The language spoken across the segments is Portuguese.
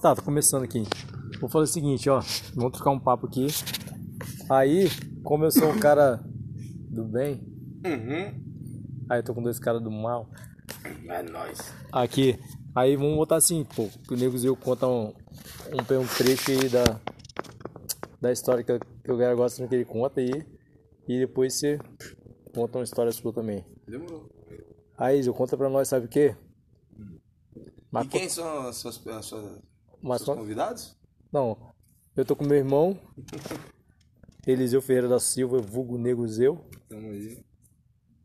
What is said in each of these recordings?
Tá, tô começando aqui. Vou fazer o seguinte, ó. Vamos trocar um papo aqui. Aí, como eu sou um cara do bem, Uhum. aí eu tô com dois caras do mal. É nóis. Aqui. Aí vamos botar assim, pô. Que o Nego Zil conta um, um, um trecho aí da, da história que, eu- que o cara gosta que ele conta aí. E depois você conta uma história sua também. Demorou. Aí, Zil, conta pra nós, sabe o quê? Mas E quem são as suas, as suas, Mas seus con- convidados? Não, eu tô com meu irmão, Eliseu Ferreira da Silva, vulgo Nego Zeu. Tamo aí.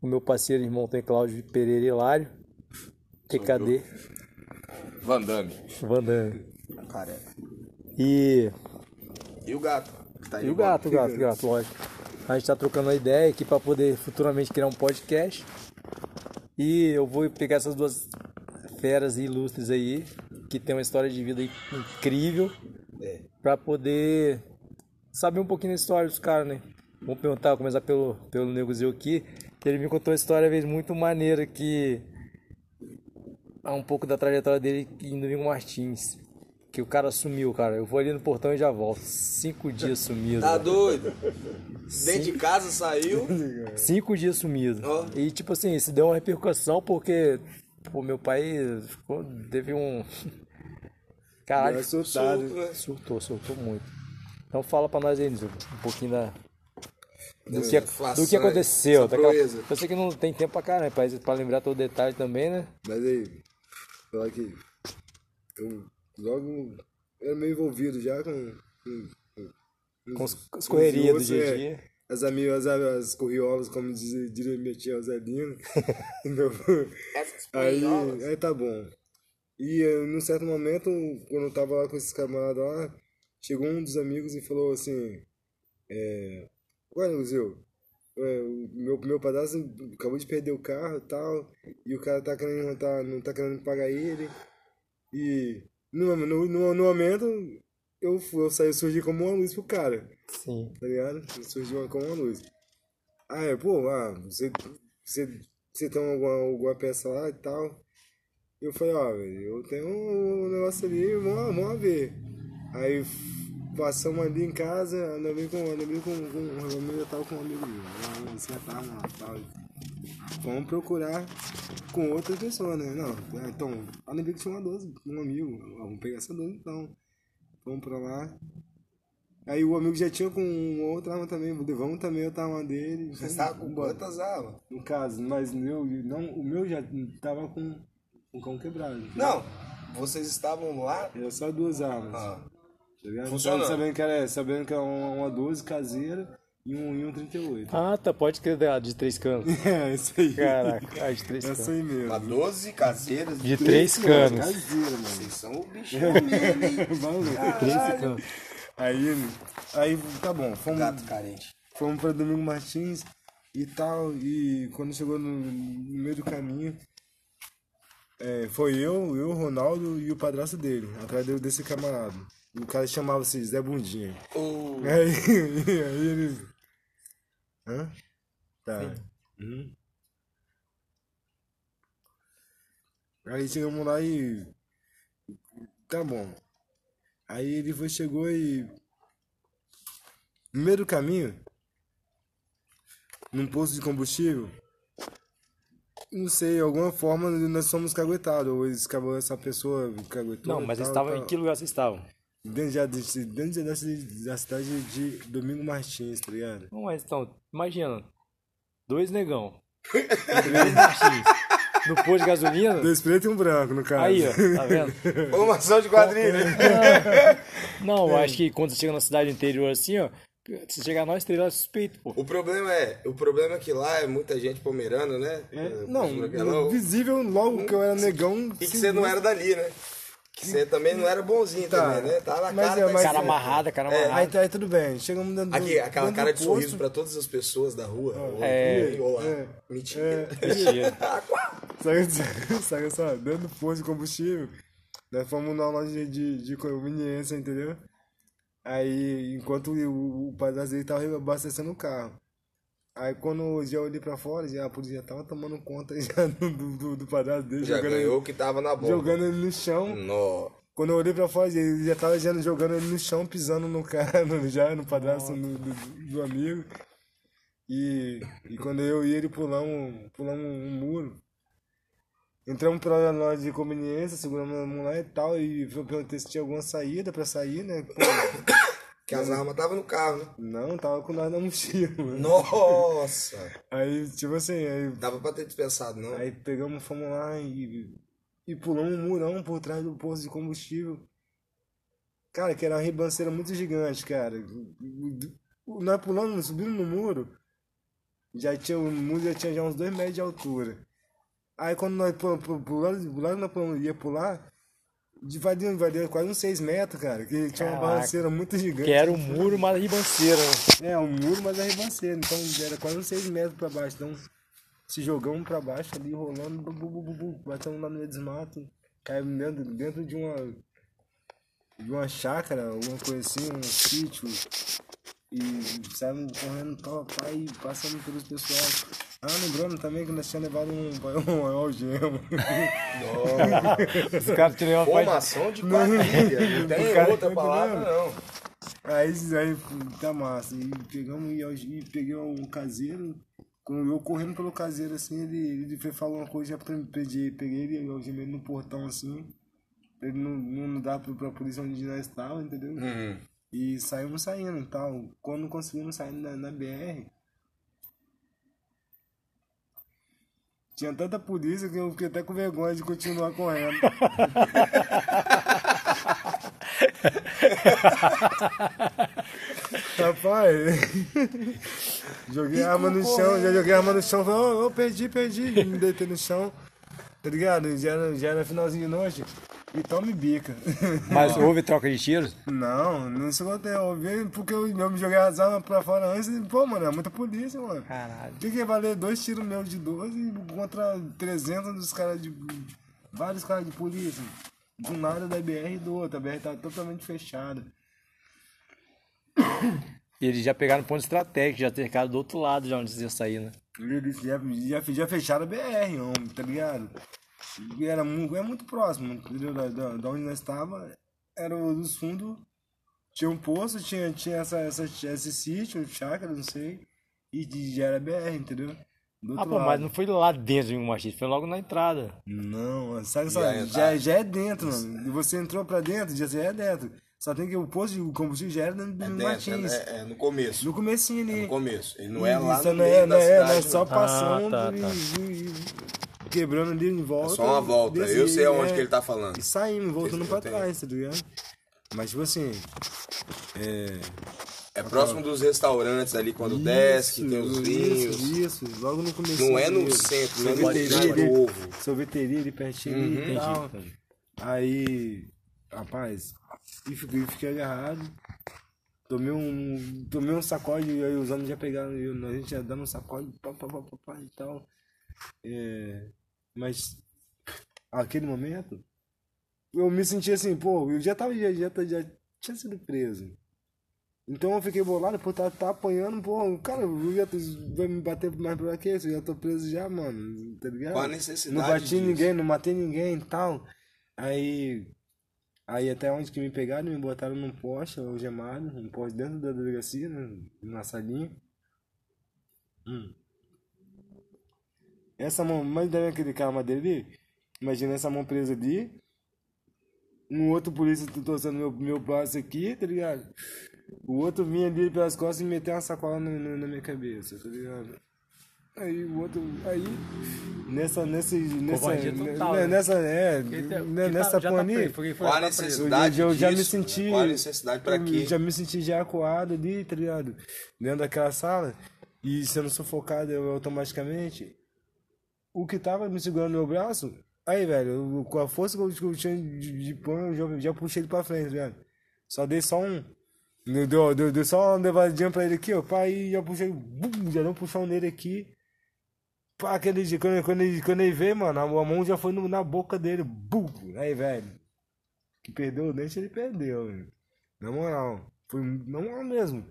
O meu parceiro e irmão tem Cláudio Pereira Hilário. TKD, Van Damme. Vandame. Careca. E, E o gato? tá e o gato, o gato, o gato, lógico. A gente tá trocando uma ideia aqui pra poder futuramente criar um podcast. E eu vou pegar essas duas feras ilustres aí, que tem uma história de vida incrível, É. pra poder saber um pouquinho da história dos caras, né? Vamos perguntar, vou começar pelo, pelo Nego Zeu aqui. que Ele me contou uma história, vezes, muito maneira que... É um pouco da trajetória dele em Domingo Martins. Que o cara sumiu, cara. Eu vou ali no portão e já volto. Cinco dias sumido. Tá doido? Dentro de casa saiu. Cinco dias sumido. Ó. E tipo assim, isso deu uma repercussão porque o meu pai ficou, teve um. Caralho. Surto, né? surtou, surtou muito. Então fala pra nós aí, Nilson, um pouquinho da. Do que, do que aconteceu. daquela- proeza. eu sei que não tem tempo pra caramba, pra, pra lembrar todo o detalhe também, né? Mas aí, falar que eu logo era meio envolvido já com. com, Com os- as correrias do dia a é. dia. As amigas, as, as corriolas, como diz- diria minha tia Zelina. Meu- aí, aí tá bom. E eh, num certo momento, quando eu tava lá com esses camaradas lá, chegou um dos amigos e falou assim: é, Ué, Luzio, é, o meu, meu padrasto acabou de perder o carro e tal, e o cara tá querendo, não tá, não tá querendo pagar ele. E no, no, no, no momento, eu, fui- eu saí, surgi como uma luz pro cara Sim. tá ligado? Surgiu como uma luz. Ah, é, pô, ah, você, você, você tem alguma, alguma peça lá e tal? Eu falei, ó, eu tenho um negócio ali, vamos, vamos ver. Aí passamos ali em casa, andei com, andei com, com, com, eu já tava com um amigo meu, lá, nós sentávamos lá tal. Vamos procurar com outra pessoa, né? Não, ah, então, andei que tinha uma 12, um amigo, vamos pegar essa 12 então. Vamos pra lá, Aí o amigo já tinha com uma outra arma também, levamos também outra arma dele. Você estava com quantas armas? No caso, mas meu, não, o meu já tava com o cão quebrado. Não, vocês estavam lá. Era só duas armas. Ah, tá funcionando. Sabendo que era, sabendo que era uma, uma 12 caseira e um, e um 38. Ah, tá, pode crer da- de três canos. É, isso aí. Caraca, ah, de três Essa canos. aí mesmo. uma 12 caseiras. De três canos. Caseira, mano. Vocês são o bichão mesmo. Três canos. Aí, aí, tá bom, fomos, Gato carente. fomos pra Domingo Martins e tal, e quando chegou no, no meio do caminho, é, foi eu, eu, o Ronaldo e o padrasto dele, atrás dele- desse camarada. O cara chamava-se Zé Bundinha. O... Aí, aí eles. Hã? Tá. Uhum. Aí chegamos lá e. Tá bom. Aí ele foi, chegou e. No meio do caminho, num posto de combustível, não sei, alguma forma nós somos caguetados, ou eles, acabou- essa pessoa caguetou. Não, mas eles tal, estavam. Em tal. que lugar vocês estavam? Dentro, já, desse- dentro da, da cidade de Domingo Martins, tá ligado? Não, mas então, imagina. Dois negão. Dois Martins. No posto de gasolina. Dois pretos e um branco, no caso. Aí, ó, tá vendo? Formação de quadrilha. Não, eu acho que quando você chega na cidade interior assim, ó, se chegar nós três é suspeito, pô. O problema é, o problema é que lá é muita gente pomerana, né? É, É, não, visível logo que eu era negão. E que você não era dali, né? Que você também não era bonzinho Tá. também, né? Tá na cara é, mas- Cara amarrada, cara Aí, amarrada. tá, aí tudo bem, chegamos dentro Aqui, aquela dentro cara de sorriso posto, pra todas as pessoas da rua. É. Olá. É. Mentira. Mentira. Sabe, sabe só, dentro do posto de combustível, nós fomos na loja de, de conveniência, entendeu? Aí, enquanto o, o padrasto dele tava abastecendo o carro. Aí quando eu já olhei pra fora, já, a polícia tava tomando conta já do, do, do padrasto dele, Já jogando, ganhou o ele, que tava na bomba. jogando ele no chão. Nó. Quando eu olhei pra fora, ele já tava já jogando ele no chão, pisando no cara, no- já no padrasto do, do, do amigo. E, e quando eu e ele pulamos, pulamos um muro. Entramos pela loja de conveniência, seguramos a mão lá e tal, e eu perguntei se tinha alguma saída pra sair, né? Pô, Que as armas estavam no carro, né? não, tava com nada na mochila. mano. Nossa! Aí, tipo assim, aí, Dava pra ter dispensado, não. aí pegamos, fomos lá e, e pulamos um murão por trás do posto de combustível. Cara, que era uma ribanceira muito gigante, cara. Nós pulando, subindo no muro, já tinha, o muro já tinha já uns dois metros de altura. Aí quando nós pu- pu- pulando, pulando, nós pulamos, ia pular, vai dentro, quase uns 6 metros, cara. Que tinha uma Caraca. barranceira muito gigante. Que era o muro, mas a ribanceira, né? É, um muro, mas é ribanceira. Então era quase uns 6 metros pra baixo. Então se jogamos pra baixo ali, rolando, bu, bu, bu, bu, batemos lá no meio dos matos, caímos dentro, dentro de uma. de uma chácara, alguma coisa assim, um sítio. E saímos correndo tal, pai, passando pelos pessoal. Ah, lembrando também que nós tínhamos levado um, um, algema. Os caras tinham uma. Formação de quadrilha. Não tem outra palavra, não. Aí, aí tá massa. E pegamos e, e peguei um caseiro. Eu correndo pelo caseiro assim, ele, ele foi falar uma coisa, já pre- peguei, peguei ele e algemei ele no portão assim. Pra ele não, não dar pra, pra polícia onde nós estávamos, entendeu? Uhum. E saímos saindo e tal. Quando conseguimos sair na, na BR, tinha tanta polícia que eu fiquei até com vergonha de continuar correndo. Rapaz, joguei a arma no chão, já joguei a arma no chão, falei, ô, ô, perdi, perdi, me deitei no chão, tá ligado? Já já era finalzinho de noite, e tome bica. Mas houve troca de tiros? Não, não se eu vi porque eu, eu me joguei as armas pra fora antes e, pô, mano, é muita polícia, mano. Caralho. Tem que valer dois tiros meus de 12 contra 300 dos caras de. vários caras de polícia. De um lado da BR e do outro, a BR tá totalmente fechada. E eles já pegaram ponto estratégico, já cercaram do outro lado, já onde vocês iam sair, né? Eles já, já, já fecharam a BR, homem, tá ligado? E era muito, é muito próximo, entendeu? Da, da, da onde nós estava, era o dos fundos, tinha um poço, tinha, tinha essa, essa, esse sítio, chácara, não sei, e de- já era BR, entendeu? Do Ah, pô, lado. mas não foi lá dentro de um machista, foi logo na entrada. Não, sabe, Já sabe, é já, já é dentro, mano. E você entrou pra dentro, já é dentro. Só tem que o posto de combustível já era dentro É do dentro, Martins. é, é no começo. No comecinho ali. No começo. Ele não é lá Isso, no não meio é, da não é, não é só não. passando Ah, tá, e, tá. e- e quebrando ali em volta. É só uma volta. desse- Eu sei aonde é, que ele tá falando. E saindo, voltando pra tenho. trás, tá ligado? Mas tipo assim. É. É próximo dos restaurantes ali quando desce, que tem os vinhos. Isso, isso, logo no começo. Não é no centro, não é no novo. sorveteria ali pertinho ali Uhum. e tal. Aí, rapaz, e fiquei, fiquei agarrado. Tomei um, tomei um sacode, aí os homens já pegaram, eu, a gente já dando um sacode, pá, pá, pá, pá, pá, e tal. É, mas, aquele momento, eu me senti assim, pô, eu já tava, já, já, já tinha sido preso. Então eu fiquei bolado por estar tá, apanhando, pô, cara, eu já tô, vai me bater mais pra quê? Eu já tô preso já, mano, tá ligado? Qual a necessidade Não bati disso? ninguém, não matei ninguém e tal. Aí, aí até onde que me pegaram, me botaram num poste algemado, um poste dentro da delegacia, né, na salinha. Hum. Essa mão, mas deve aquele cara madeira ali? Imagina essa mão presa ali. Um outro polícia torcendo meu, meu braço aqui, tá ligado? O outro vinha ali pelas costas e meteu uma sacola no- no- na minha cabeça, tá ligado? Aí o outro. Aí. Nessa. Nesse, nessa. Covardia total, né, né? Nessa. É. Porque né, tá- nessa tá- já tá Qual a tá necessidade Eu, eu já me disso, senti. né? Qual a necessidade pra eu quê? Já me senti já acuado ali, tá ligado? Dentro daquela sala. E sendo sufocado eu, automaticamente. O que tava me segurando no meu braço. Aí, velho, eu- com a força que eu, tinha de, de pão, eu já, já puxei ele pra frente, velho. Só dei só um. Deu, deu, deu, só uma levadinha pra ele aqui, ó. Pá, e já puxei. Bum, já deu um puxão nele aqui. Pá, aquele dia, quando, quando, ele, quando ele veio, mano, a, a mão já foi no- na boca dele. Bum! Aí, velho. Que perdeu o dente, ele perdeu, velho. Na moral. Foi na moral mesmo.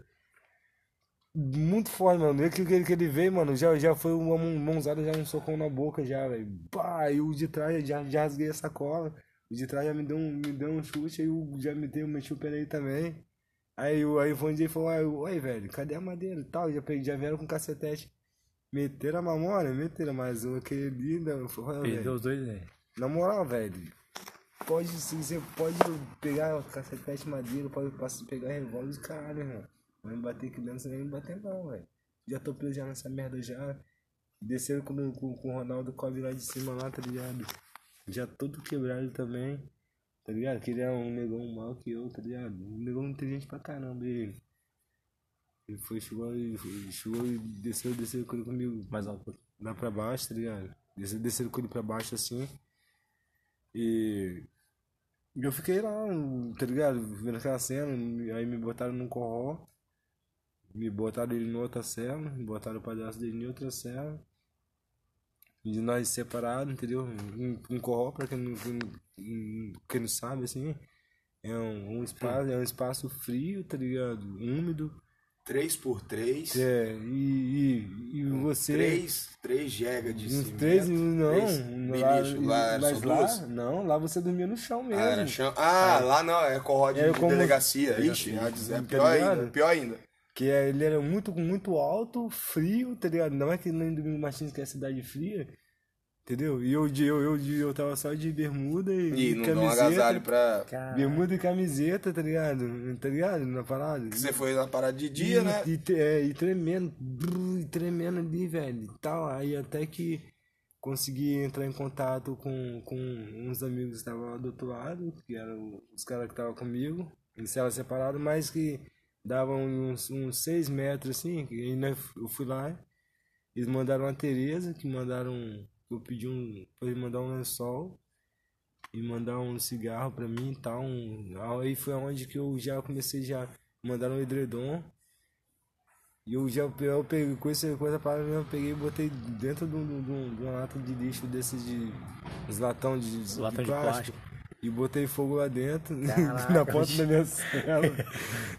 Muito forte, mano. Desde que, que, que ele veio, mano, já, já foi uma mão- mãozada, já um socão na boca, já, velho. Pá, e o de trás, já, já rasguei a sacola. O de trás já me deu um, me deu um chute, aí o já me deu, meti o pé aí também. Aí o iPhone J falou, "Ué, oi, velho, cadê a madeira e tal? Já, peguei, já vieram com cacetete. Meteram a mamona, meteram, mas eu falei, "Olha, velho, Perdeu os dois, né? na moral, velho, pode, se você pode pegar cacetete madeira, pode pegar revólver, caralho, irmão. Vai me bater aqui dentro, você vai me bater não, velho. Já tô preso já nessa merda já. Desceram com, com, com o Ronaldo Cobb lá de cima lá, tá ligado? Já todo quebrado também, tá ligado? Que ele é um negão mal que eu, tá ligado? Um negão inteligente pra caramba, ele. Ele foi, chegou e chegou e desceu, desceu com ele comigo Mais alto. lá pra baixo, tá ligado? Desceram, desceram com ele pra baixo assim. E eu fiquei lá, tá ligado? Vendo aquela cena, aí me botaram num corró. Me botaram ele em outra cela, me botaram o palhaço dele em outra cela. De nós separados, entendeu? Um, um corró, pra quem não, quem, não- quem não sabe, assim, é um, um espaço, é um espaço frio, tá ligado? Úmido. 3 por 3 É, e, e, e você. 3, 3 jegas de cimento. três, não. três lá, bilhete. Lá mas lá, duas? não, lá você dormia no chão mesmo. Ah, chão. Ah, lá não, é corró de, É de como- delegacia. Ixi, é, é pior ainda, pior ainda. Que é, ele era muito, muito alto, frio, tá ligado? Não é que nem Domingo Martins, que é cidade fria, entendeu? E eu, eu, eu, eu tava só de bermuda e, E não dá um agasalho pra. Bermuda e camiseta, tá ligado? Tá ligado? Na parada. Você foi na parada de dia, e, né? E, é, e tremendo, brrr, e tremendo ali, velho. E tal. Aí até que consegui entrar em contato com, com uns amigos que estavam lá do outro lado, que eram os caras que estavam comigo, em cela separada, mas que davam uns, uns seis metros assim, aí nós- eu fui lá, eles mandaram a Tereza, que mandaram. Eu pedi um. Pra ele mandar um lençol e mandar um cigarro pra mim e tal. Um, aí foi onde que eu já comecei já. Mandaram um edredom. E eu já eu peguei com essa coisa para eu peguei e botei dentro de, um- de, um- de uma lata de lixo desses de. Uns latão de, de, Latão de plástico. plástico. E botei fogo lá dentro, na porta da minha cela.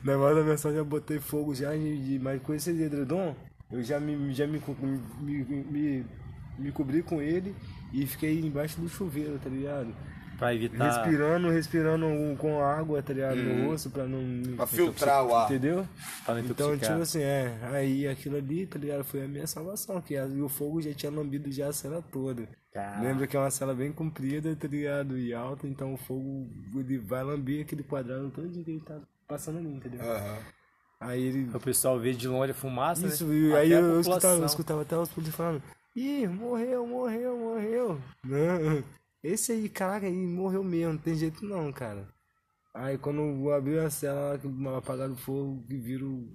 na porta da minha cela já botei fogo já, de, mas com esse edredom, eu já me, já me, me, me, me cobri com ele e fiquei embaixo do chuveiro, tá ligado? Pra evitar. Respirando, respirando com água, tá ligado? No rosto pra não. Uhum. Pra filtrar o ar. Entendeu? Pra não Então, tipo assim, é. Aí aquilo ali, tá ligado? Foi a minha salvação, que a- e o fogo já tinha lambido já a cela toda. Caraca. Lembra que é uma cela bem comprida, tá ligado? E alta, então o fogo ele vai lamber aquele quadrado todo dia que ele tá passando ali, entendeu? Aham. Aí ele. O pessoal vê de longe a fumaça, Isso, né? e aí eu, eu escutava, eu escutava até os polícias falando, ih, morreu, morreu, morreu. Não, esse aí, caraca, aí morreu mesmo, não tem jeito não, cara. Aí quando eu abri a cela, lá, que apagaram o fogo, que viram,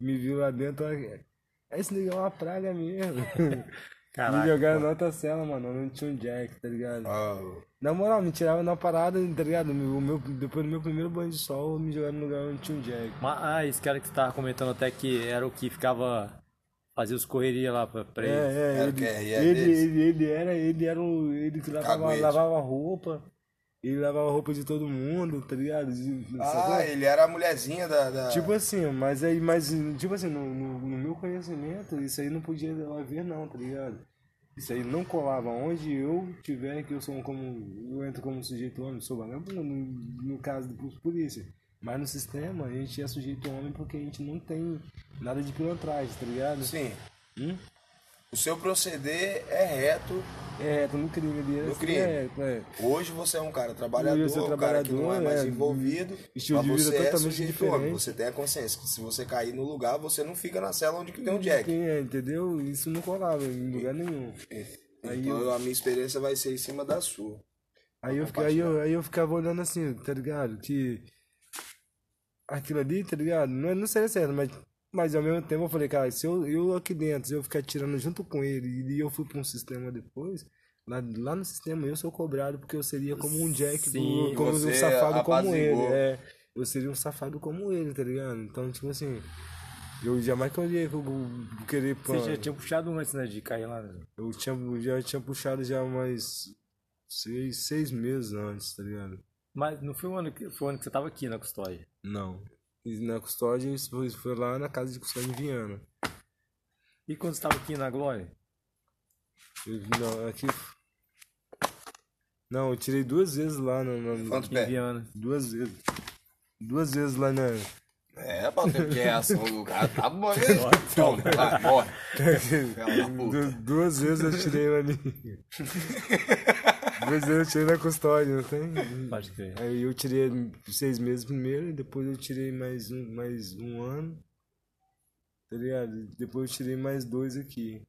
me viu lá dentro, olha, esse negócio é uma praga mesmo. Caraca, me jogaram na outra cela, mano, não tinha um jack, tá ligado? Ah, Na moral, me tiravam na parada, tá ligado? O meu, depois do meu primeiro banho de sol, me jogaram no lugar onde tinha um jack. Mas, ah, esse cara que você tava comentando até que era o que ficava. Fazia os correria lá pra, pra ele. É, é, Era o ele, que? RR ele, deles? ele, ele era, ele era o, ele que lavava, lavava roupa, ele lavava roupa de todo mundo, tá ligado? De-? Ah, ele era a mulherzinha da. da- Tipo assim, mas aí, mas, tipo assim, no, no, no meu conhecimento, isso aí não podia lá ver não, tá ligado? Isso aí não colava. Onde eu tiver, que eu sou um como, eu entro como sujeito homem, sou vagabundo, no, no caso dos polícia. Mas no sistema, a gente é sujeito homem porque a gente não tem nada de pilantragem, tá ligado? Sim. Hum? O seu proceder é reto. É, tô no crime ali. No assim, crime. É, é. Hoje você é um cara trabalhador, eu um cara que não é trabalhador, mais é, envolvido. estilo de vida você é totalmente sujeito homem. diferente. Você tem a consciência que se você cair no lugar, você não fica na cela onde que tem um jack. É, entendeu? Isso não colava em lugar nenhum. Aí Então a minha experiência vai ser em cima da sua. Aí eu, fica- aí, eu, aí eu ficava olhando assim, tá ligado? Que aquilo ali, tá ligado? Não, não seria certo, mas, mas ao mesmo tempo eu falei, cara, se eu, eu aqui dentro, se eu ficar tirando junto com ele e eu fui pra um sistema depois, lá, lá no sistema eu sou cobrado porque eu seria como um Jack, Sim, do, como um safado como ele. É, eu seria um safado como ele, tá ligado? Então, tipo assim, eu jamais que eu ia querer Você já tinha puxado antes, né? De cair lá. né? eu tinha, já tinha puxado já mais seis, seis meses antes, tá ligado? Mas não foi o ano que, foi o ano que você tava aqui na custódia. Não. E na custódia, foi, foi lá na casa de custódia em Viana. E quando você tava aqui na Glória? Eu, não, aqui. Não, eu tirei duas vezes lá no. no- Quanto Em pé? Viana. duas vezes. Duas vezes lá na. É, pra ter que é a ação do cara. Tá bom, né? Toma, vai, morre. Du- duas vezes eu tirei lá ali. vezes eu tirei na custódia, não tem? Pode crer. Aí eu tirei seis meses primeiro, e depois eu tirei mais um, mais um ano. Tá ligado? Depois eu tirei mais dois aqui.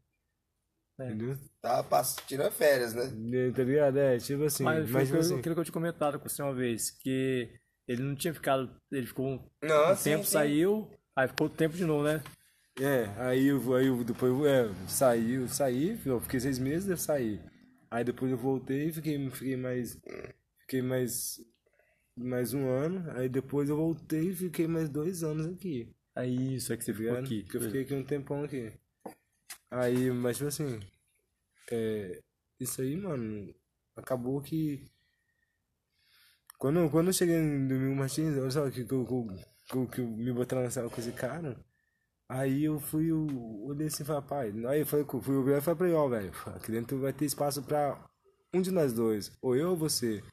É. Entendeu? Tá pass- tirando férias, né? E- Tá ligado? É, tipo assim. Mas Mas, foi tipo aquilo, assim. aquilo que eu te comentado com você uma vez, que ele não tinha ficado. Ele ficou um Não, um sim, tempo, sim. saiu, aí ficou tempo de novo, né? É, aí eu, aí eu depois eu, é, saí, eu saí, eu fiquei seis meses, eu saí. Aí depois eu voltei, fiquei, fiquei mais. Fiquei mais. Mais um ano. Aí depois eu voltei e fiquei mais dois anos aqui. Aí isso é que você Tá ficou aqui. Porque eu fiquei aqui um tempão aqui. Aí, mas tipo assim. É, isso aí, mano, acabou que. Quando, quando eu cheguei em Domingo Martins, olha só que, que, que, que, que me botaram na sala com esse cara. Aí eu fui, eu olhei assim e falei, pai. Aí eu falei, fui olhar e falei pra ele, ó, velho, aqui dentro vai ter espaço pra um de nós dois, ou eu ou você.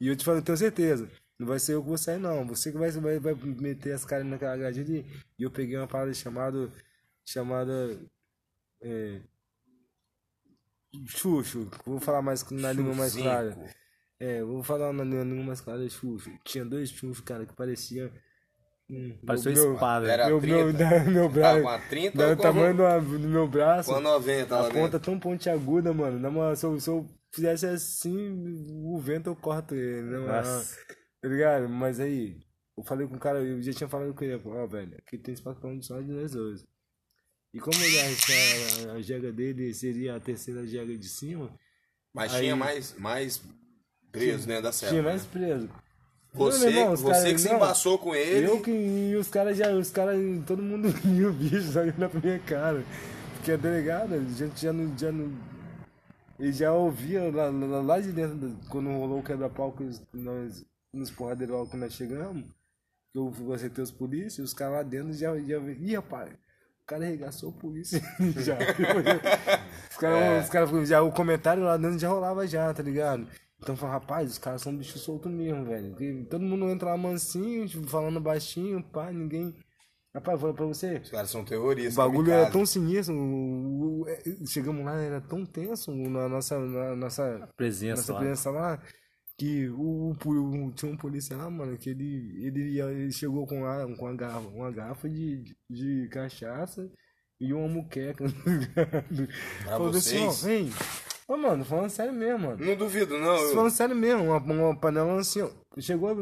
E eu te falo, eu tenho certeza. Não vai ser eu que vou sair, não. Você que vai, vai, vai meter as caras naquela ali. E eu peguei uma parada chamada. Chamada. É, Xuxo. Vou falar mais na língua mais clara. É, vou falar na língua mais clara, Xuxo. Tinha dois Xuxos, cara, que parecia. Hum, Pareceu meu- espada. Era Meu, meu, 30. meu Tá braço. com a 30 Dá ou o tamanho do, do meu braço. Com a 90 lá A ponta dentro. tão pontiaguda, mano. Na moral, se eu, se eu fizesse assim, o vento eu corto ele. Né, mano? Nossa. Tá ligado? Mas aí, eu falei com o cara, eu já tinha falado com ele, ó, velho, aqui tem espaço pra um só de nós dois. E como ele acha que a, a jega dele seria a terceira jega de cima, Mas Aí- tinha mais, mais preso dentro da cela. tinha mais preso. Você, irmão, você cara- que se não, embaçou com ele. Eu que. E os caras já. Os caras. Todo mundo viu o bicho saindo na minha cara. Porque a delegada, a gente já não. Já não ele já ouvia lá, lá, lá de dentro, do- quando rolou o quebra-pau que nós, nos porradeiros lá que nós chegamos, que eu acertei os polícias, os caras lá dentro já, já ih, rapaz, o cara arregaçou a polícia já. os caras, os caras, já, o comentário lá dentro já rolava já, tá ligado? Então eu falei, rapaz, os caras são bicho solto mesmo, velho. Porque todo mundo entra lá mansinho, tipo, falando baixinho, pá, ninguém. Rapaz, vou pra você. Os caras são O terroristas. bagulho kamikaze. era tão sinistro, o- o- é, chegamos lá, era tão tenso na nossa, na nossa, Presença nossa lá. presença lá, que o, o- o- tinha um policial lá, mano, que ele, ele, ele chegou com, a, com uma garrafa, uma garrafa de, de cachaça e uma muqueca. Pra Falou assim, ó, vocês? vem. Ô, mano, falando sério mesmo, mano. Não duvido, não. eu- Falando sério mesmo, uma, uma panela assim, ó. Chegou,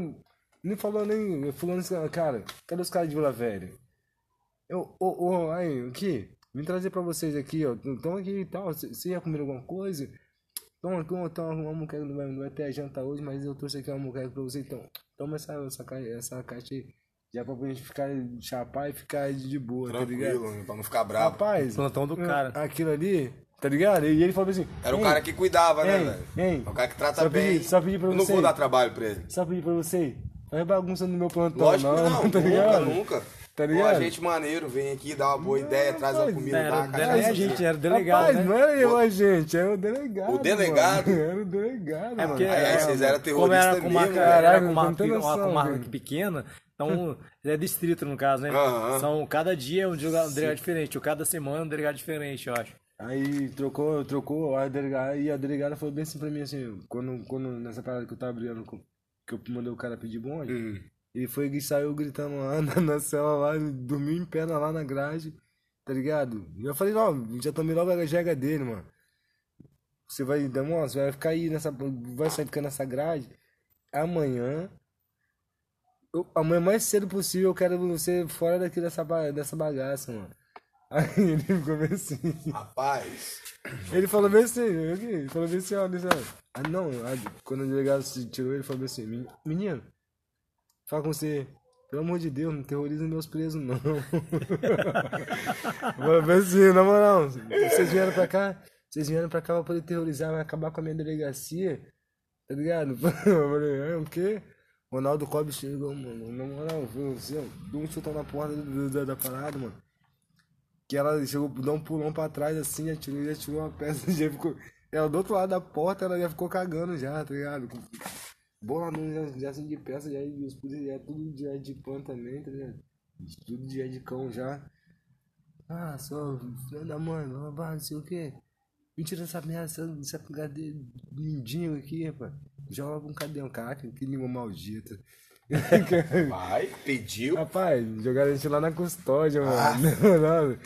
nem falou nem. Assim, cara, cadê os caras de Vila Velha? Eu, ô, ô, aí, aqui, vim trazer pra vocês aqui, ó. Estão aqui e tal. Você ia comer alguma coisa? Toma, toma, toma uma muqueca, não vai, não vai ter a janta hoje, mas eu trouxe aqui uma muqueca pra você, então. Toma essa, essa, ca- essa caixa aí. Já pra gente ficar, chapar e ficar de boa, tá ligado? Tranquilo, pra não ficar bravo. Rapaz, Plantão do cara. aquilo ali, tá ligado? E ele falou assim. Era o "Ei, cara que cuidava, né, Ei, velho? ei, É o cara que trata só bem. só pedir pra Eu não você. vou dar trabalho pra ele. Só pedir pra você, faz bagunça no meu plantão, Lógico não, que não, tá nunca, ligado? nunca. Tá Pô, ligado? a gente maneiro, vem aqui, dá uma boa ideia, traz uma rapaz, comida, Era, dá uma não era a gente, era o delegado, Rapaz, né? não era eu, a gente, era o delegado. O delegado? mano. Era o delegado. É porque mano. Aí, é, vocês eram como era terroristas com uma, mesmo, era caralho, com uma, não uma noção, comarca velho. pequena, então é distrito no caso, né? São, cada dia é um delegado, diferente, ou cada semana um delegado diferente, eu acho. Aí trocou, trocou, a delegada, e a delegada falou bem assim pra mim, assim, quando, quando nessa parada que eu tava brigando, com, que eu mandei o cara pedir bonde, Hum. ele foi e saiu gritando lá na, na cela lá, dormiu em pé lá na grade, tá ligado? E eu falei, ó, já tomei logo a jega dele, mano. Você vai, demora, você vai ficar aí nessa, vai sair ficando nessa grade, amanhã, eu, amanhã mais cedo possível eu quero você fora daqui dessa, dessa bagaça, mano. Aí ele ficou meio assim. Rapaz, Ele falou bem assim, ele falou bem assim, ó, disse, ó. Ah, não, ah, quando o delegado se tirou, ele falou bem assim, "Men- menino, fala com você, pelo amor de Deus, não terroriza meus presos, não. Falou bem assim, na moral, vocês vieram pra cá, vocês vieram pra cá pra poder terrorizar, vai acabar com a minha delegacia, tá ligado? Eu falei, é, o quê? Ronaldo Cobb chegou, mano, na moral, viu, assim, deu um chutão na porta do- da, da parada, mano. Que ela chegou, deu um pulão pra trás assim, atirou, já tirou uma peça, já ficou. ela do outro lado da porta, ela já ficou cagando já, tá ligado? Bola não, já, já assim de peça, já, e os putos já tudo já de pão também, tá ligado? Tudo já de cão já. Ah, só, filho da mãe, babá, não sei o que. Me tira essa merda, essa, essa cadê lindinho aqui, rapaz. Joga com um cadeão, caraca, que língua maldita. Vai, pediu. Rapaz, jogaram a gente lá na custódia, Ah. mano.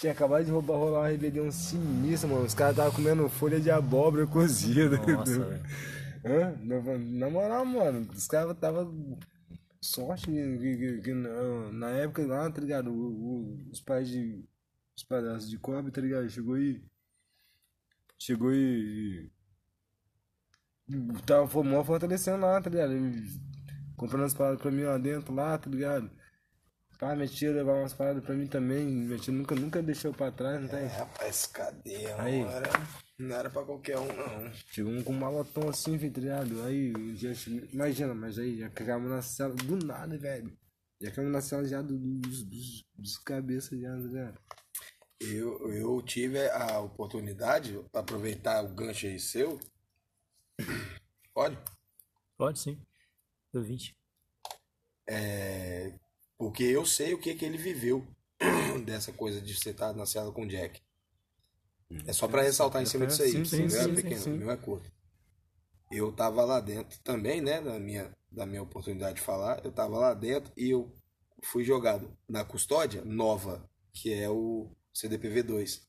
Tinha acabado de roubar, rolar uma rebelião sinistra, mano. Os caras estavam comendo folha de abóbora cozida. Nossa? Na, moral, mano, os caras estavam. Sorte que, que- na, época lá, tá ligado? Os pais de. Os palhaços de cobre, tá ligado? Chegou aí. Chegou e. Tava mó fortalecendo lá, tá ligado? Comprando as paradas pra mim lá dentro, lá, tá ligado? Pá, minha tia levava umas paradas pra mim também. Minha tia nunca, nunca deixou pra trás, não tem? É, rapaz, cadê? Aí. Não era, não era pra qualquer um, não. Chegou um com um malotão assim, filho, tá? Aí, já, imagina, mas aí, já cagamos na cela, do nada, velho. Já cagamos na cela já do- do- dos, dos, dos cabeças já, tá ligado? Eu, eu tive a oportunidade, pra aproveitar o gancho aí seu. Pode? Pode sim. Deu 20. É, porque eu sei o que, que ele viveu dessa coisa de você estar na cela com o Jack. É só pra ressaltar em cima disso aí. Sim, sim, o meu é sim, pequeno, sim. meu é curto. Eu tava lá dentro também, né? Da minha, da minha oportunidade de falar. Eu tava lá dentro e eu fui jogado na custódia nova, que é o CDPV2.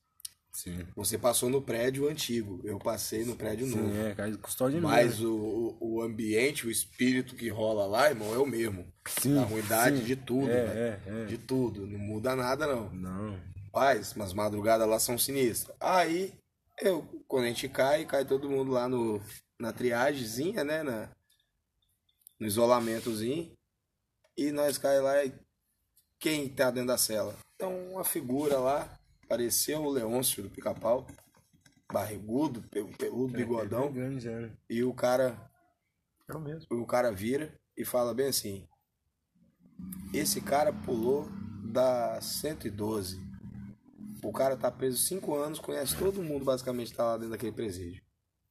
Sim. Você passou no prédio antigo, eu passei no prédio novo. Sim, é, cara, custódia Mas o, o, ambiente, o espírito que rola lá, irmão, é o mesmo. Sim, a ruindade sim. de tudo, É, é, é. De tudo. Não muda nada, não. Não. Paz, mas madrugadas lá são sinistras. Aí, eu, quando a gente cai, cai todo mundo lá no, na triagemzinha, né? Na, no isolamentozinho. E nós cai lá e quem tá dentro da cela? Então, uma figura lá, pareceu o Leôncio do pica-pau. Barrigudo, pe- peludo, bigodão. É? E o cara É o mesmo. o cara vira e fala bem assim: Esse cara pulou da 112. O cara tá preso 5 anos, conhece todo mundo basicamente tá lá dentro daquele presídio.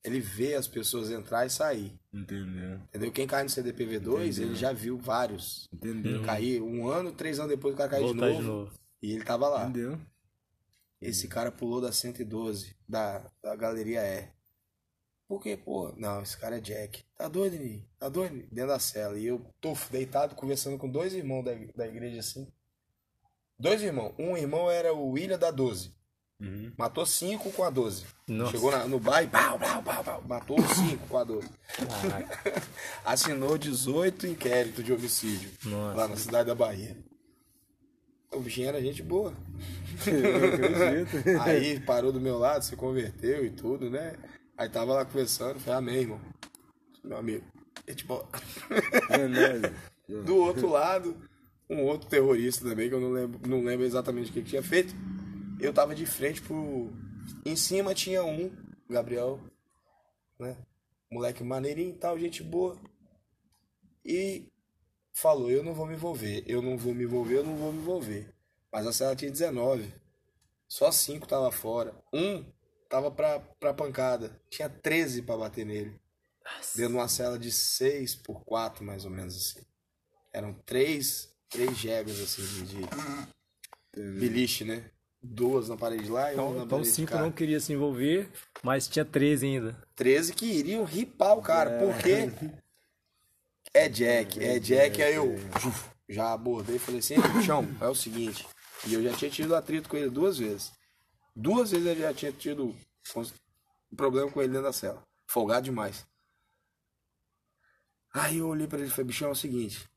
Ele vê as pessoas entrar e sair. Entendeu? Entendeu? Quem cai no CDPV2, ele já viu vários. Entendeu? Cair um ano, três anos depois o cara caiu de novo, de novo. E ele tava lá. Entendeu? Esse cara pulou da 112, da, da Galeria E. Por quê, pô? Não, esse cara é Jack. Tá doido, Nini? Tá doido? Dentro da cela. E eu tô deitado conversando com dois irmãos da, da igreja assim. Dois irmãos. Um irmão era o William da 12. Uhum. Matou cinco com a 12. Nossa. Chegou na- no bar e pau, pau, pau, pau. matou cinco com a 12. Caraca. Assinou 18 inquéritos de homicídio Nossa. lá na cidade da Bahia. O bichinho era gente boa. Eu acredito. Aí parou do meu lado, se converteu e tudo, né? Aí tava lá conversando, falei, amém, irmão. Meu amigo. E, tipo, É, do outro lado, um outro terrorista também, que eu não lembro, não lembro exatamente o que, que tinha feito. Eu tava de frente pro. Em cima tinha um, Gabriel, né? Moleque maneirinho e tal, gente boa. E falou, eu não vou me envolver, eu não vou me envolver, eu não vou me envolver. Mas a cela tinha 19. Só cinco tava fora. Um tava pra, pra pancada. Tinha 13 pra bater nele. Dentro de uma cela de 6 por 4, mais ou menos assim. Eram três, três jegas assim de, de beliche, né? Duas na parede lá e uma Então, na então parede de cinco não queria se envolver, mas tinha 13 ainda. 13 que iriam ripar o cara, porque é Jack, é Jack, aí eu juf, já abordei e falei assim, chão, é o seguinte, e eu já tinha tido atrito com ele duas vezes. Duas vezes eu já tinha tido problema com ele dentro da cela. Folgado demais. Aí eu olhei pra ele e falei, bichão, é o seguinte,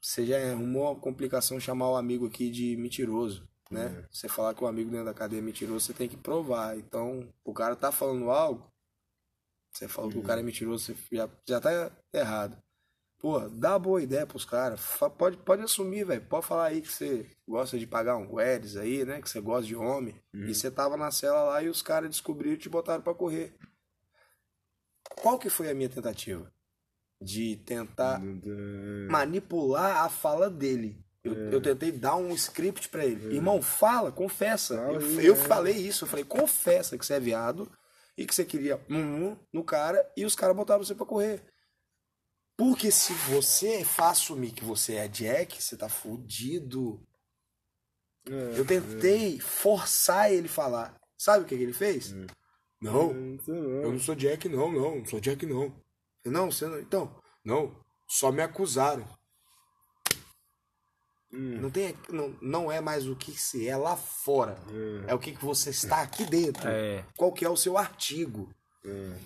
você já arrumou uma complicação chamar o amigo aqui de mentiroso, né? Você falar que o amigo dentro da cadeia é mentiroso, você tem que provar. Então, o cara tá falando algo, você falou que o cara é mentiroso, você já, já tá errado. Pô, dá boa ideia pros caras. Pode, pode assumir, velho. Pode falar aí que você gosta de pagar um Guedes aí, né? Que você gosta de homem. E você tava na cela lá e os caras descobriram e te botaram pra correr. Qual que foi a minha tentativa? De tentar manipular a fala dele. Eu, eu tentei dar um script pra ele. Irmão, fala, confessa. Fala eu aí, eu é. falei isso, eu falei, confessa que você é viado e que você queria um no cara e os caras botaram você pra correr. Porque se você faz assumir que você é Jack, você tá fudido. É, Eu tentei forçar ele a falar. Sabe o que, que ele fez? Não, Não sei eu não. não sou Jack, não, não, não sou Jack, não. Não, você não. Então, não, só me acusaram. Hum. Não, tem, não, não é mais o que se é lá fora. É o que, que você está aqui dentro. É. Qual que é o seu artigo.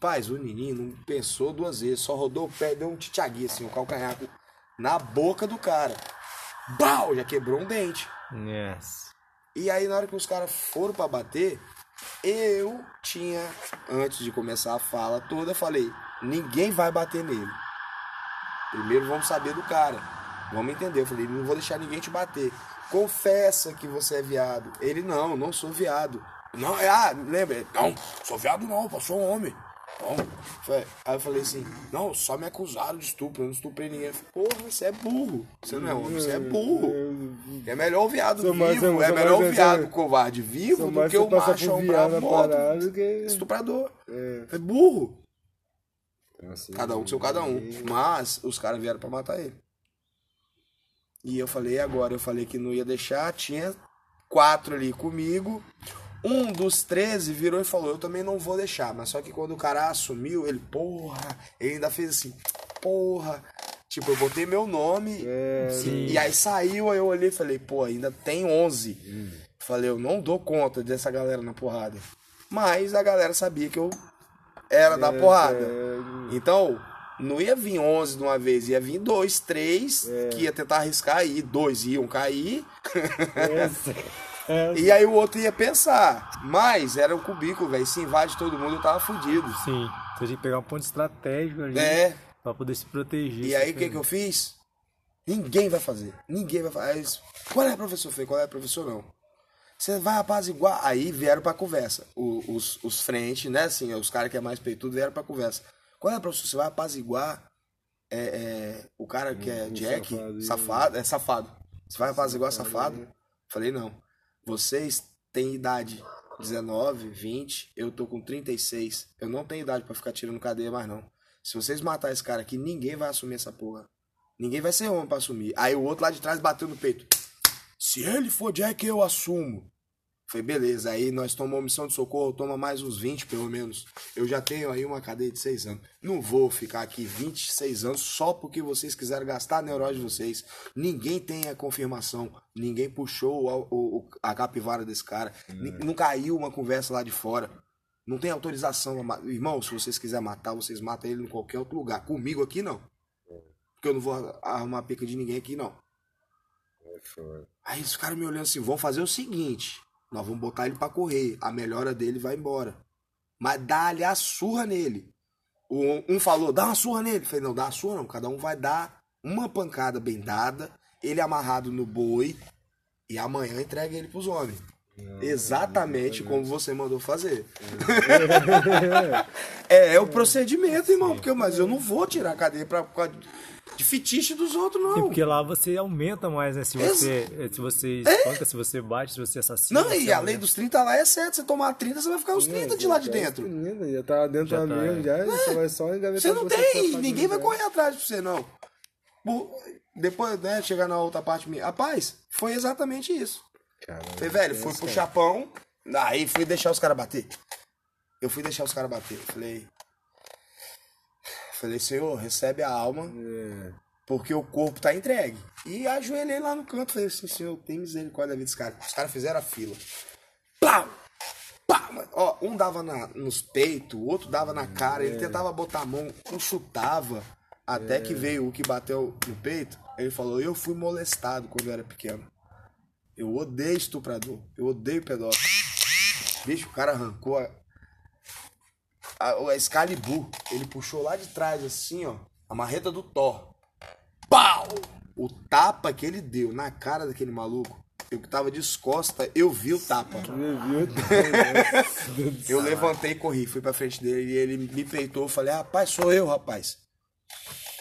Paz, o não pensou duas vezes, só rodou o pé, deu um titiagui assim, o calcanhar na boca do cara. Bau! Já quebrou um dente. Yes. E aí, na hora que os caras foram pra bater, eu tinha, antes de começar a fala toda, falei: ninguém vai bater nele. Primeiro vamos saber do cara. Vamos entender. Eu falei: não vou deixar ninguém te bater. Confessa que você é viado. Ele: não, não sou viado. Não, é, ah, lembra? Não, sou viado não, pô, sou homem. Não. Aí eu falei assim: não, só me acusaram de estupro, eu não estuprei ninguém. Eu falei, Porra, você é burro. Você não é homem, você é burro. É melhor o viado Sou mais- vivo, sou é mais- melhor o viado covarde vivo do que o machão por bravo morto. que... Estuprador. É. É burro. Assim, Cada um com seu cada um. Mas os caras vieram pra matar ele. E eu falei agora, eu falei que não ia deixar, tinha quatro ali comigo. Um dos 13 virou e falou, eu também não vou deixar. Mas só que quando o cara assumiu, ele, porra, ele ainda fez assim, porra. Tipo, eu botei meu nome É, e aí saiu, aí eu olhei e falei, pô, ainda tem 11. Falei, eu não dou conta dessa galera na porrada. Mas a galera sabia que eu era da porrada. é, Então, não ia vir 11 de uma vez, ia vir dois, três, que ia tentar arriscar aí, dois iam cair, essa. e aí o outro ia pensar. Mas era um cubículo, velho, se invade todo mundo, eu tava fudido. Sim. Você que pegar um ponto estratégico ali É, pra poder se proteger. e aí o que que eu fiz? Ninguém vai fazer, ninguém vai fazer. Eles, Qual é, professor? Falei, qual é, professor? Não. Você vai apaziguar. Aí vieram pra conversa. O- os, os frente, né, assim, os caras que é mais peitudo vieram pra conversa. Qual é, professor? Você vai apaziguar é, é, o cara que é Um Jack, safado safado, é safado. Você vai apaziguar safado? Falei, não. Vocês têm idade 19, 20, eu tô com 36. Eu não tenho idade pra ficar tirando cadeia mais não. Se vocês matar esse cara aqui, ninguém vai assumir essa porra. Ninguém vai ser homem pra assumir. Aí o outro lá de trás bateu no peito. Se ele for Jack, eu assumo. Falei, beleza. Aí nós tomamos missão de socorro, toma mais uns 20 pelo menos. Eu já tenho aí uma cadeia de 6 anos. Não vou ficar aqui 26 anos só porque vocês quiseram gastar a neurose de vocês. Ninguém tem a confirmação. Ninguém puxou o, o- a capivara desse cara. Ni- Não caiu uma conversa lá de fora. Não tem autorização. Irmão, se vocês quiserem matar, vocês matam ele em qualquer outro lugar. Comigo aqui, não. Porque eu não vou arrumar pica de ninguém aqui, não. É. Aí os caras me olhando assim, vão fazer o seguinte, nós vamos botar ele pra correr, a melhora dele vai embora. Mas dá-lhe a surra nele. Um falou, dá uma surra nele. Eu falei, não, dá uma surra não, cada um vai dar uma pancada bem dada, ele amarrado no boi, e amanhã entrega ele pros homens. Exatamente como você mandou fazer. é, é o procedimento, irmão, porque, mas eu não vou tirar a cadeia pra, de fetiche dos outros, não. Sim, porque lá você aumenta mais, né? Se você, se você espanca, se você bate, se você assassina. Não, e a lei dos 30 lá é certo. Você tomar 30, você vai ficar os 30 de lá de dentro. Menina, já tá dentro Já da tá, mesmo, é. já, você vai só engavetar Você não você tem, ninguém vai correr atrás de você, não. Depois, né, chegar na outra parte minha. Rapaz, foi exatamente isso. Caramba, Falei, velho, fui pro chapão, aí fui deixar os caras bater. Eu fui deixar os caras bater. Falei. Falei, senhor, recebe a alma, É, porque o corpo tá entregue. E ajoelhei lá no canto, falei assim, senhor, tem misericórdia da vida desse cara. Os caras fizeram a fila. Plau! Pá! Mas, Ó, um dava na, nos peitos, o outro dava na cara, ele tentava botar a mão, um chutava, até que veio o que bateu no peito. Ele falou, eu fui molestado quando eu era pequeno. Eu odeio estuprador, eu odeio pedófilo. Bicho, o cara arrancou a, a Excalibur. Ele puxou lá de trás, assim, ó, a marreta do Thor. Pau! O tapa que ele deu na cara daquele maluco, eu que tava descosta, eu vi o tapa. Eu levantei e corri, fui pra frente dele e ele me peitou. Eu falei, rapaz, sou eu, rapaz.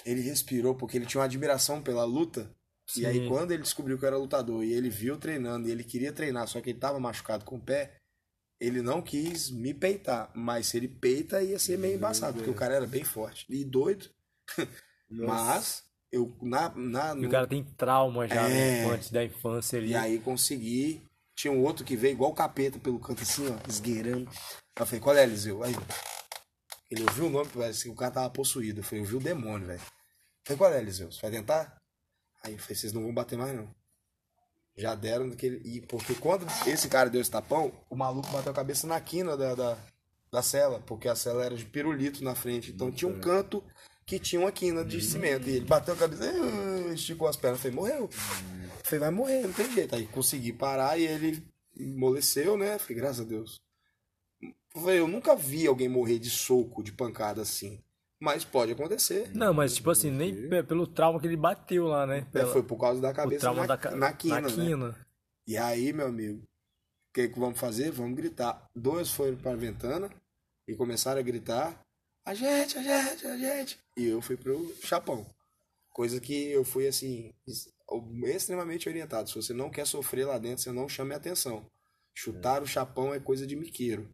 Ele respirou porque ele tinha uma admiração pela luta. E aí, Sim. quando ele descobriu que eu era lutador e ele viu treinando e ele queria treinar, só que ele tava machucado com o pé, ele não quis me peitar, mas se ele peita ia ser meio embaçado, porque o cara era bem forte e doido. mas eu na, na E o no- cara tem trauma já, né? É. Antes da infância ali. e aí consegui. Tinha um outro que veio igual o capeta pelo canto assim, ó, esgueirando. Eu falei, qual é, Eliseu? Aí ele ouviu o nome, parece que o cara tava possuído. Eu falei, eu vi o demônio, velho. Falei, qual é, Eliseu? Você vai tentar? Aí eu falei, vocês não vão bater mais, não. Já deram daquele. E porque quando esse cara deu esse tapão, o maluco bateu a cabeça na quina da, da, da cela, porque a cela era de pirulito na frente. Então tinha um canto que tinha uma quina de cimento. E ele bateu a cabeça, ah, esticou as pernas. Falei, morreu. Eu falei, vai morrer, não tem jeito. Aí consegui parar e ele amoleceu, né? Falei, graças a Deus. Eu falei, eu nunca vi alguém morrer de soco, de pancada assim. Mas pode acontecer. Não, mas tipo assim, nem pe- pelo trauma que ele bateu lá, né? É, Pela- foi por causa da cabeça trauma na, da, ca- na quina, na né? quina. E aí, meu amigo, o que, que vamos fazer? Vamos gritar. Dois foram para a ventana e começaram a gritar: a gente, a gente, a gente. E eu fui pro chapão. Coisa que eu fui assim, extremamente orientado. Se você não quer sofrer lá dentro, você não chame atenção. Chutar o chapão é coisa de miqueiro.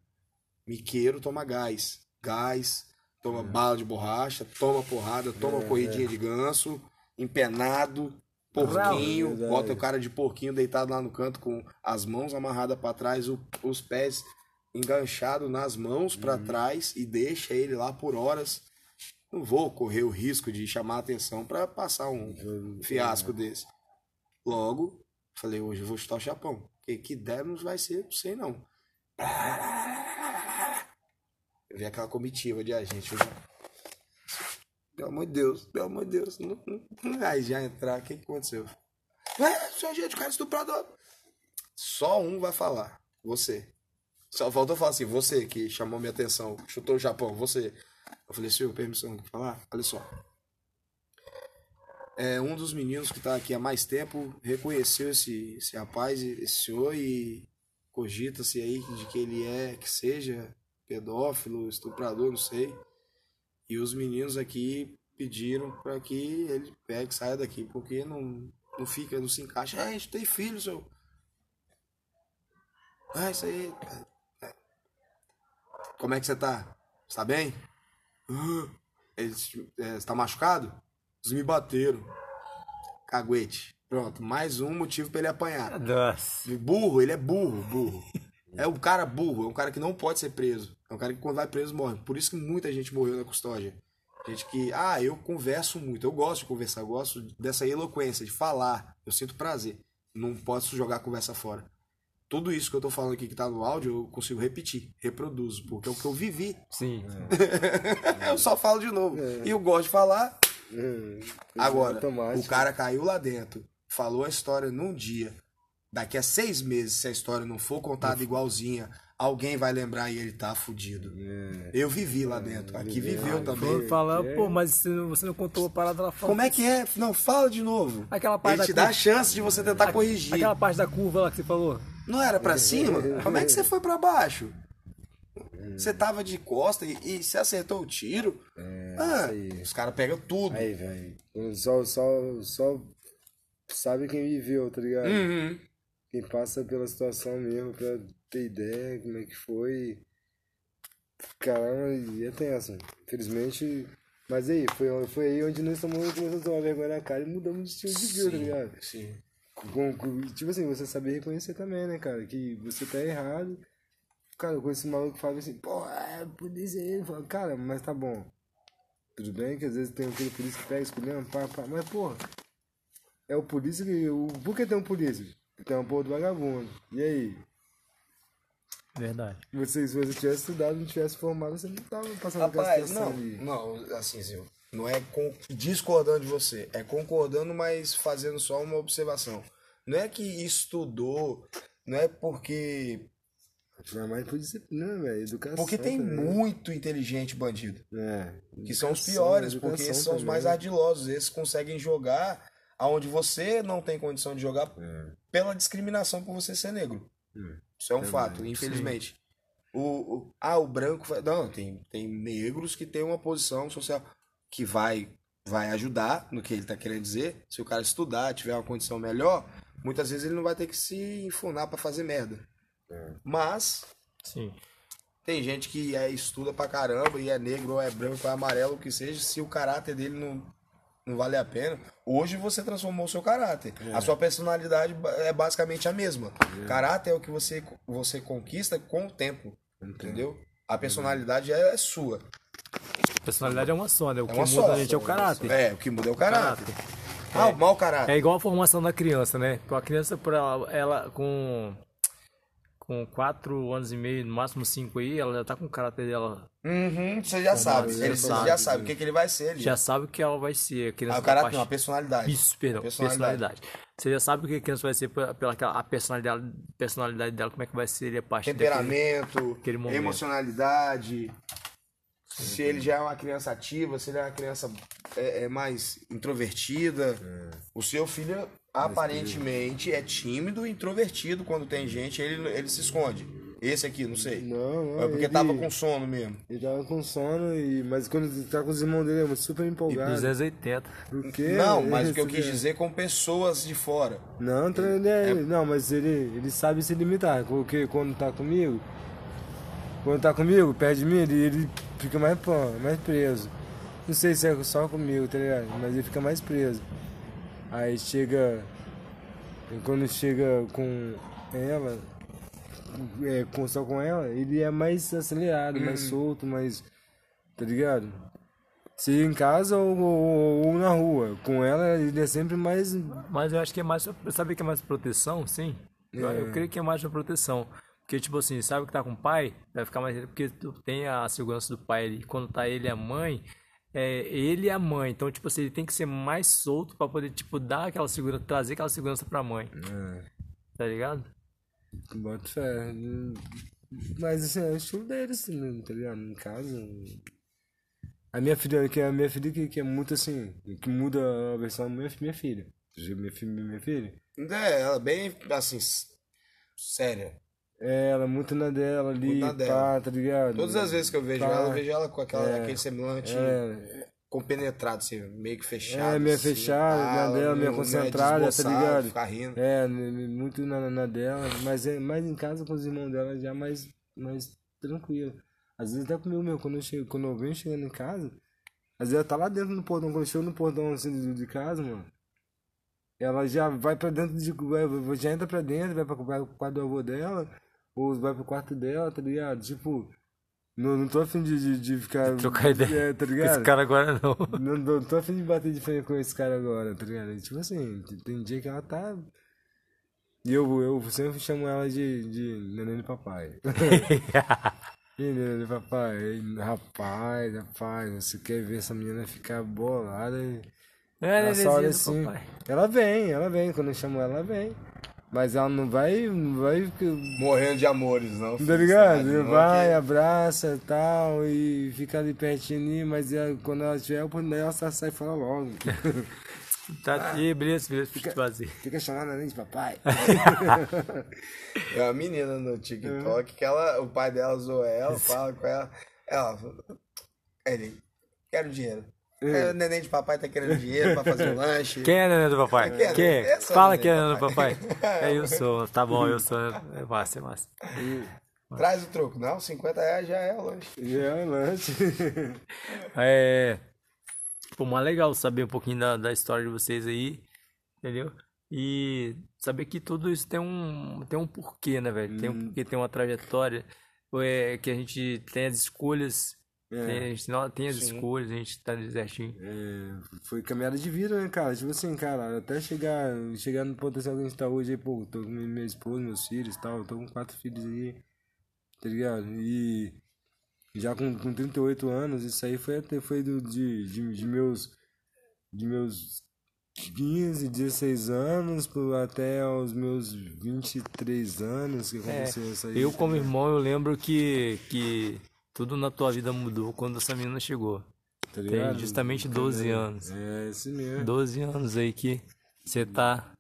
Miqueiro toma gás. Gás, toma bala de borracha, toma porrada, toma corridinha de ganso, empenado, porquinho, Verdade. bota o cara de porquinho deitado lá no canto com as mãos amarradas para trás, o- os pés enganchados nas mãos para trás e deixa ele lá por horas. Não vou correr o risco de chamar a atenção para passar um fiasco desse. Logo, falei, hoje eu vou chutar o chapão. Que que der não vai ser, não sei não. Vi aquela comitiva de agente. já- Pelo amor de Deus, pelo amor de Deus. Não, não- Aí já entrar, o que, aconteceu? É, seu gente, o cara é estuprador. Só um vai falar, você. Só faltou falar assim, você que chamou minha atenção, chutou o Japão, você. Eu falei, senhor, permissão de falar? Olha só. É, um dos meninos que está aqui há mais tempo reconheceu esse, esse rapaz, esse senhor, e cogita-se aí de que ele é, que seja pedófilo, estuprador, não sei. E os meninos aqui pediram para que ele pegue, saia daqui, porque não, não fica, não se encaixa. Ah, a gente tem filho, seu. Ah, isso aí. é. Como é que você tá? Você tá bem? Ah, eles, é, você tá machucado? Eles me bateram. Caguete. Pronto, mais um motivo pra ele apanhar. Nossa. Burro, ele é burro, burro. É um cara burro, é um cara que não pode ser preso. É um cara que quando vai preso morre. Por isso que muita gente morreu na custódia. Gente que, ah, eu converso muito, eu gosto de conversar, eu gosto dessa eloquência, de falar. Eu sinto prazer. Não posso jogar a conversa fora. Tudo isso que eu tô falando aqui que tá no áudio, eu consigo repetir, reproduzo, porque é o que eu vivi. Sim. eu só falo de novo. E eu gosto de falar, É, Agora, automático. o cara caiu lá dentro, falou a história num dia. Daqui a seis meses, se a história não for contada igualzinha, alguém vai lembrar e ele tá fudido. É. Eu vivi lá dentro, aqui viveu Vou também. falar, pô, mas você não, você não contou a parada lá fora. Como é que é? Não, fala de novo. Aquela parte Ele te dá a curva. chance de você tentar corrigir. Aquela parte da curva lá que você falou. Não era pra cima? Como é que você foi pra baixo? Você tava de costa e, e você acertou o tiro? ah, isso aí. os caras pegam tudo. Aí, velho. Só, só, só sabe quem viveu, tá ligado? Uhum. Quem passa pela situação mesmo pra ter ideia como é que foi. Caramba, e é tenso. Infelizmente. Mas aí, foi, foi aí onde nós tomamos, começamos a tomar vergonha na cara e mudamos de estilo de vida, tá ligado? Sim. Com- com- tipo assim, você saber reconhecer também, né, cara? Que você tá errado. Cara, com esse maluco que fala assim, pô, é polícia aí. Eu falo, Cara, mas tá bom. Tudo bem que às vezes tem aquele polícia que pega escolhendo, pá, pá. Mas, porra, é o polícia que. O, por que tem um polícia? Tem uma porra do vagabundo. E aí? Verdade. Você, se você tivesse estudado, não tivesse formado, você não tava passando Rapaz, situação não, ali. não, assim, Zil, não é com- discordando de você, é concordando, mas fazendo só uma observação. Não é que estudou, não é porque. Mas mais por disciplina, velho. Educação. Porque tem também. muito inteligente bandido. É. Que são os Educação, piores, porque educação esses são os mais ardilosos. Esses conseguem jogar aonde você não tem condição de jogar É. pela discriminação por você ser negro. Isso é um fato, infelizmente. O, o- ah, o branco. vai- Não, tem, tem negros que têm uma posição social que vai, vai ajudar no que ele está querendo dizer. Se o cara estudar, tiver uma condição melhor, muitas vezes ele não vai ter que se enfunar para fazer merda. Mas Sim. Tem gente que é, estuda pra caramba e é negro ou é branco ou é amarelo, o que seja, se o caráter dele não, não vale a pena. Hoje você transformou o seu caráter. A sua personalidade é basicamente a mesma. Caráter é o que você, você conquista com o tempo. Entendeu? A personalidade é sua. Personalidade é uma só, né? O É que muda só. a gente é o caráter. É, o que muda é o caráter. Ah, o mau caráter. É igual a formação da criança, né? A criança, por ela, ela com com 4 anos e meio, no máximo 5 aí, ela já tá com o caráter dela. Uhum, você já sabe. você Ele sabe. já sabe o que, que ele vai ser ali. Já sabe o que ela vai ser. A criança Ah, o caráter não, a personalidade. Isso, perdão, personalidade. Você já sabe o que a criança vai ser pela, aquela- a personalidade, personalidade dela, como é que vai ser a parte daquele- Temperamento, aquele momento. emocionalidade. Se ele já é uma criança ativa, se ele é uma criança é, é mais introvertida. O seu filho aparentemente é tímido e introvertido quando tem gente, ele, ele se esconde. Esse aqui, não sei. Não, não. é porque ele, tava com sono mesmo. Ele tava com sono, e, mas quando ele tá com os irmãos dele, é super empolgado. 280. Por quê? Não, mas o que eu Esse quis cara- dizer com pessoas de fora. Não, tra- ele é- não, mas ele, ele sabe se limitar, porque quando tá comigo, quando tá comigo, perto de mim, ele, ele fica mais pão, mais preso. Não sei se é só comigo, tá ligado? Mas ele fica mais preso. Aí chega. Quando chega com ela, é, com, só com ela, ele é mais acelerado, mais solto, mais. Tá ligado? Se em casa ou, ou- ou na rua. Com ela, ele é sempre mais Mas eu acho que é mais. Sabe que é mais proteção, sim? Eu, eu creio que é mais a proteção. Porque, tipo assim, sabe que tá com o pai, vai ficar mais. Porque tu tem a segurança do pai ali. Quando tá ele e a mãe, é ele e a mãe. Então, tipo assim, ele tem que ser mais solto pra poder, tipo, dar aquela segurança, trazer aquela segurança pra mãe. Tá ligado? Boto fé. Mas assim, é o estilo deles, né, tá ligado? Em casa. A minha filha, que é a minha filha que, que é muito assim, que muda a versão da minha, minha filha. Minha filha, minha filha. É, ela é bem assim, séria. É, ela é muito na dela ali, Muito na dela. pá, tá ligado? Todas as vezes que eu vejo Tá. ela, eu vejo ela com aquela, aquele semblante É, compenetrado, assim, meio que fechado. é meio assim, fechada, tá? na Ela dela, meio é concentrada, tá ligado? Ficar rindo. É, muito na, na dela, mas é mais em casa com os irmãos dela já mais, mais tranquilo. Às vezes até comigo mesmo, quando eu, chego, quando eu venho chegando em casa, às vezes ela tá lá dentro do portão, quando eu chego no portão assim de, de casa, mano, ela já vai pra dentro de. já entra pra dentro, vai pra, vai pro quarto do avô dela, ou vai pro quarto dela, tá ligado? Tipo, não, não tô afim de, de, de ficar. Trocar ideia É, tá Com ligado? esse cara agora não. Não, não tô afim de bater de frente com esse cara agora, tá ligado? E, Tipo assim, tem- dia que ela tá. E eu, eu sempre chamo ela de, de neném de papai. e neném de papai, rapaz, rapaz, você quer ver essa menina ficar bolada? É, Ela só olha assim. papai. Ela vem, ela vem, quando eu chamo ela, ela vem. Mas ela não vai, não vai, Morrendo de amores, não. tá ligado? não, Vai, abraça e tal, e fica ali pertinho ali, mas ela- quando ela tiver a oportunidade, ela sai sai fala logo. Tá, e beleza, beleza, pra te fazer. Fica chamando ela de papai. É uma menina no TikTok que ela, o pai dela zoou ela, fala com ela. Ela, ele, quero dinheiro. É, o neném de papai tá querendo dinheiro pra fazer o lanche. Quem é neném do papai? Quem é Quem? sou Fala quem é neném do papai. É, eu sou. Tá bom, eu sou. É massa, é massa. Traz o troco. Não, 50 reais já é o lanche. Já é um lanche. É. Pô, mas legal saber um pouquinho da, da história de vocês aí, entendeu? E saber que tudo isso tem um, tem um porquê, né, velho? Tem um porquê, tem uma trajetória. É, que a gente tem as escolhas. Tem- a gente não tem as escolhas, a gente tá certinho. É, foi caminhada de vida, né, cara? Tipo assim, cara, até chegar, chegar no potencial que a gente tá hoje aí, pô, tô com minha esposa, meus filhos e tal, tô com quatro filhos aí, tá ligado? E já com, com 38 anos, isso aí foi até foi do, de, de, de meus de meus 15, 16 anos até aos meus 23 anos que aconteceu isso aí. Eu, como irmão, eu lembro que, que tudo na tua vida mudou quando essa menina chegou. tá Tem justamente 12 anos. É, esse mesmo. 12 anos aí que você tá,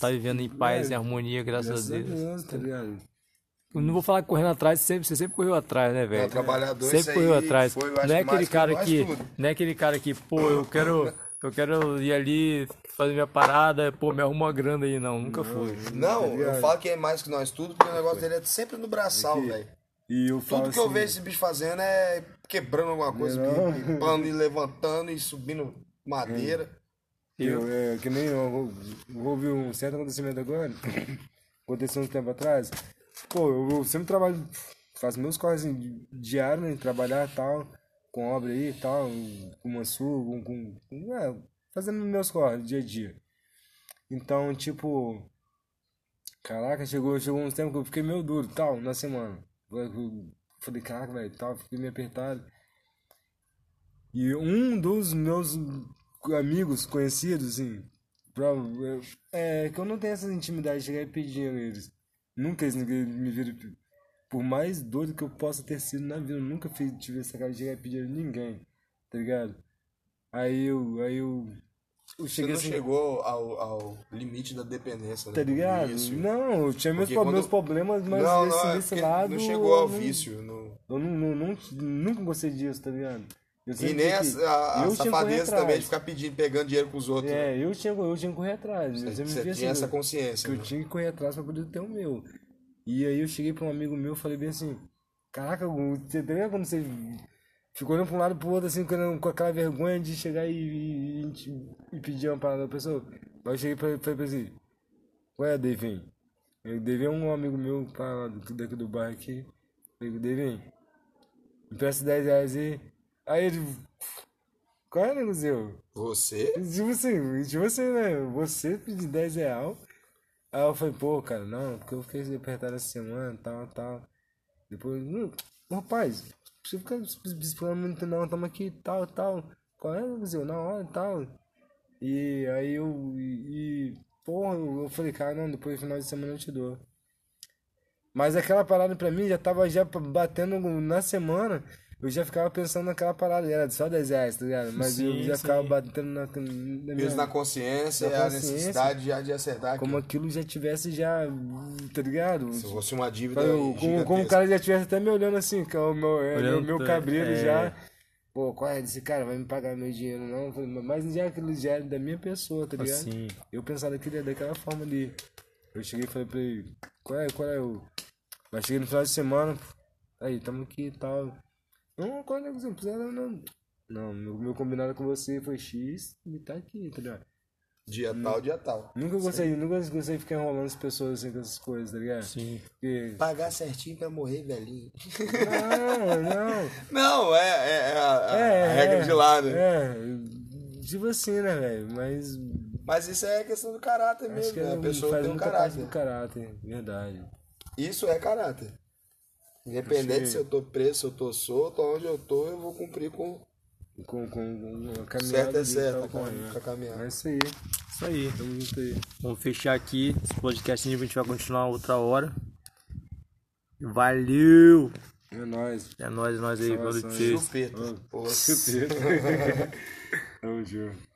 tá vivendo em paz e harmonia, graças, Graças a Deus. tá ligado? Eu não vou falar correndo atrás, sempre, você sempre correu atrás, né, É, velho? o trabalhador, Sempre correu aí atrás. foi, eu não é aquele cara que, não é aquele cara que, pô, eu quero, eu quero ir ali fazer minha parada, pô, me arruma uma grana aí. Não, nunca foi. Não, eu ligado? falo que é mais que nós tudo, porque o negócio dele é sempre no braçal, Aqui. velho. E eu falo Tudo que eu assim, vejo esse bicho fazendo é quebrando alguma coisa, limpando e levantando e subindo madeira. Eu, é, que nem eu, eu houve um certo acontecimento agora, aconteceu um tempo atrás. Pô, eu, eu sempre trabalho, faço meus corres assim, diários, né, trabalhar e tal, com obra aí e tal, com mansur, com, com, com é, fazendo meus corres dia a dia. Então, tipo, caraca, chegou, chegou um tempo que eu fiquei meio duro, tal, na semana. Eu, falei, caraca, velho, tal, fiquei meio apertado. E um dos meus amigos conhecidos, assim, é que eu não tenho essa intimidade de chegar a eles. Nunca eles me viram. Por mais doido que eu possa ter sido na vida, eu nunca fiz, tive essa cara de chegar a ninguém, tá ligado? Aí eu. Aí eu. Eu Você não assim. chegou ao, ao limite da dependência, né? Tá do ligado? vício. Não, eu tinha meus, quando- meus problemas, mas não, não, é nesse porque lado. não chegou ao eu não- vício. no- Eu não, não, não- nunca gostei disso, tá ligado? Eu E nem a, a, a eu safadeza também de ficar pedindo, pegando dinheiro com os outros. né? É, eu tinha, eu tinha que correr atrás. eu Você, você tinha assim, essa consciência. que eu né? tinha que correr atrás pra poder ter o meu. E aí eu cheguei pra um amigo meu e falei bem assim, caraca, você tá quando você ficou olhando pra um lado e pro outro assim, com aquela vergonha de chegar e, e, e- e pedir uma parada da pessoa? Mas eu cheguei pra falei pra ele assim, ué, Devin, Devin é um amigo meu pra daqui do bairro aqui. Falei, Devin, me presta 10 reais aí. Aí ele, qual é, negócio? Você? Tipo assim, tipo assim, né? Você pedir 10 real. Aí eu falei, pô, cara, não, porque eu fiquei apertado essa semana, tal, tal. Depois, hum, rapaz, você fica muito não, tamo aqui, tal, tal. Qual é, Brasil? Na hora, tal. E aí eu, e, e, porra, eu, eu falei, cara, não, depois do final de semana eu te dou. Mas aquela parada pra mim já tava já batendo na semana. Eu já ficava pensando naquela parada, era só 10 reais, tá ligado? Mas eu Sim, já sim. ficava batendo na, na minha, Peso na consciência, Na é a consciência. necessidade já de acertar como aquilo. aquilo já tivesse já, tá ligado? Se fosse uma dívida Como, como, como o cara já tivesse até me olhando assim, que é o meu, é, meu, cabreiro é. já. Pô, qual é desse cara? Vai me pagar meu dinheiro, não? Eu Mas já aquilo já é da minha pessoa, tá ligado? Assim. Eu pensava daquele, daquela forma ali. Eu cheguei e falei pra ele, qual é, qual é o. Mas cheguei no final de semana, aí, tamo aqui e tal. Não, é você precisa, não, não. Não, meu, meu combinado com você foi X e tá aqui, tá ligado? Dia tal, dia tal. Nunca gostei, nunca gostei de ficar enrolando as pessoas assim com essas coisas, tá ligado? Sim. Porque. Pagar certinho pra morrer velhinho. Não, não. Não, é, é, é a, É, a regra é, de lá, né? É, tipo assim, né, velho? Mas. Mas isso é questão do caráter Acho mesmo, que né? A não pessoa faz tem um caráter. do caráter, verdade. Isso é caráter. Independente Sim. se eu tô preso, se eu tô solto, onde eu tô, eu vou cumprir com Com, com, com a caminhada. certo é certo, com com- a, com a caminhada. É isso aí. Isso aí. Tamo junto aí. Vamos fechar aqui esse podcast. A gente vai continuar outra hora. Valeu! É nóis. É nóis, é nóis aí. Valeu. Chupeta. Ô, Pô. Chupeta. Tamo junto.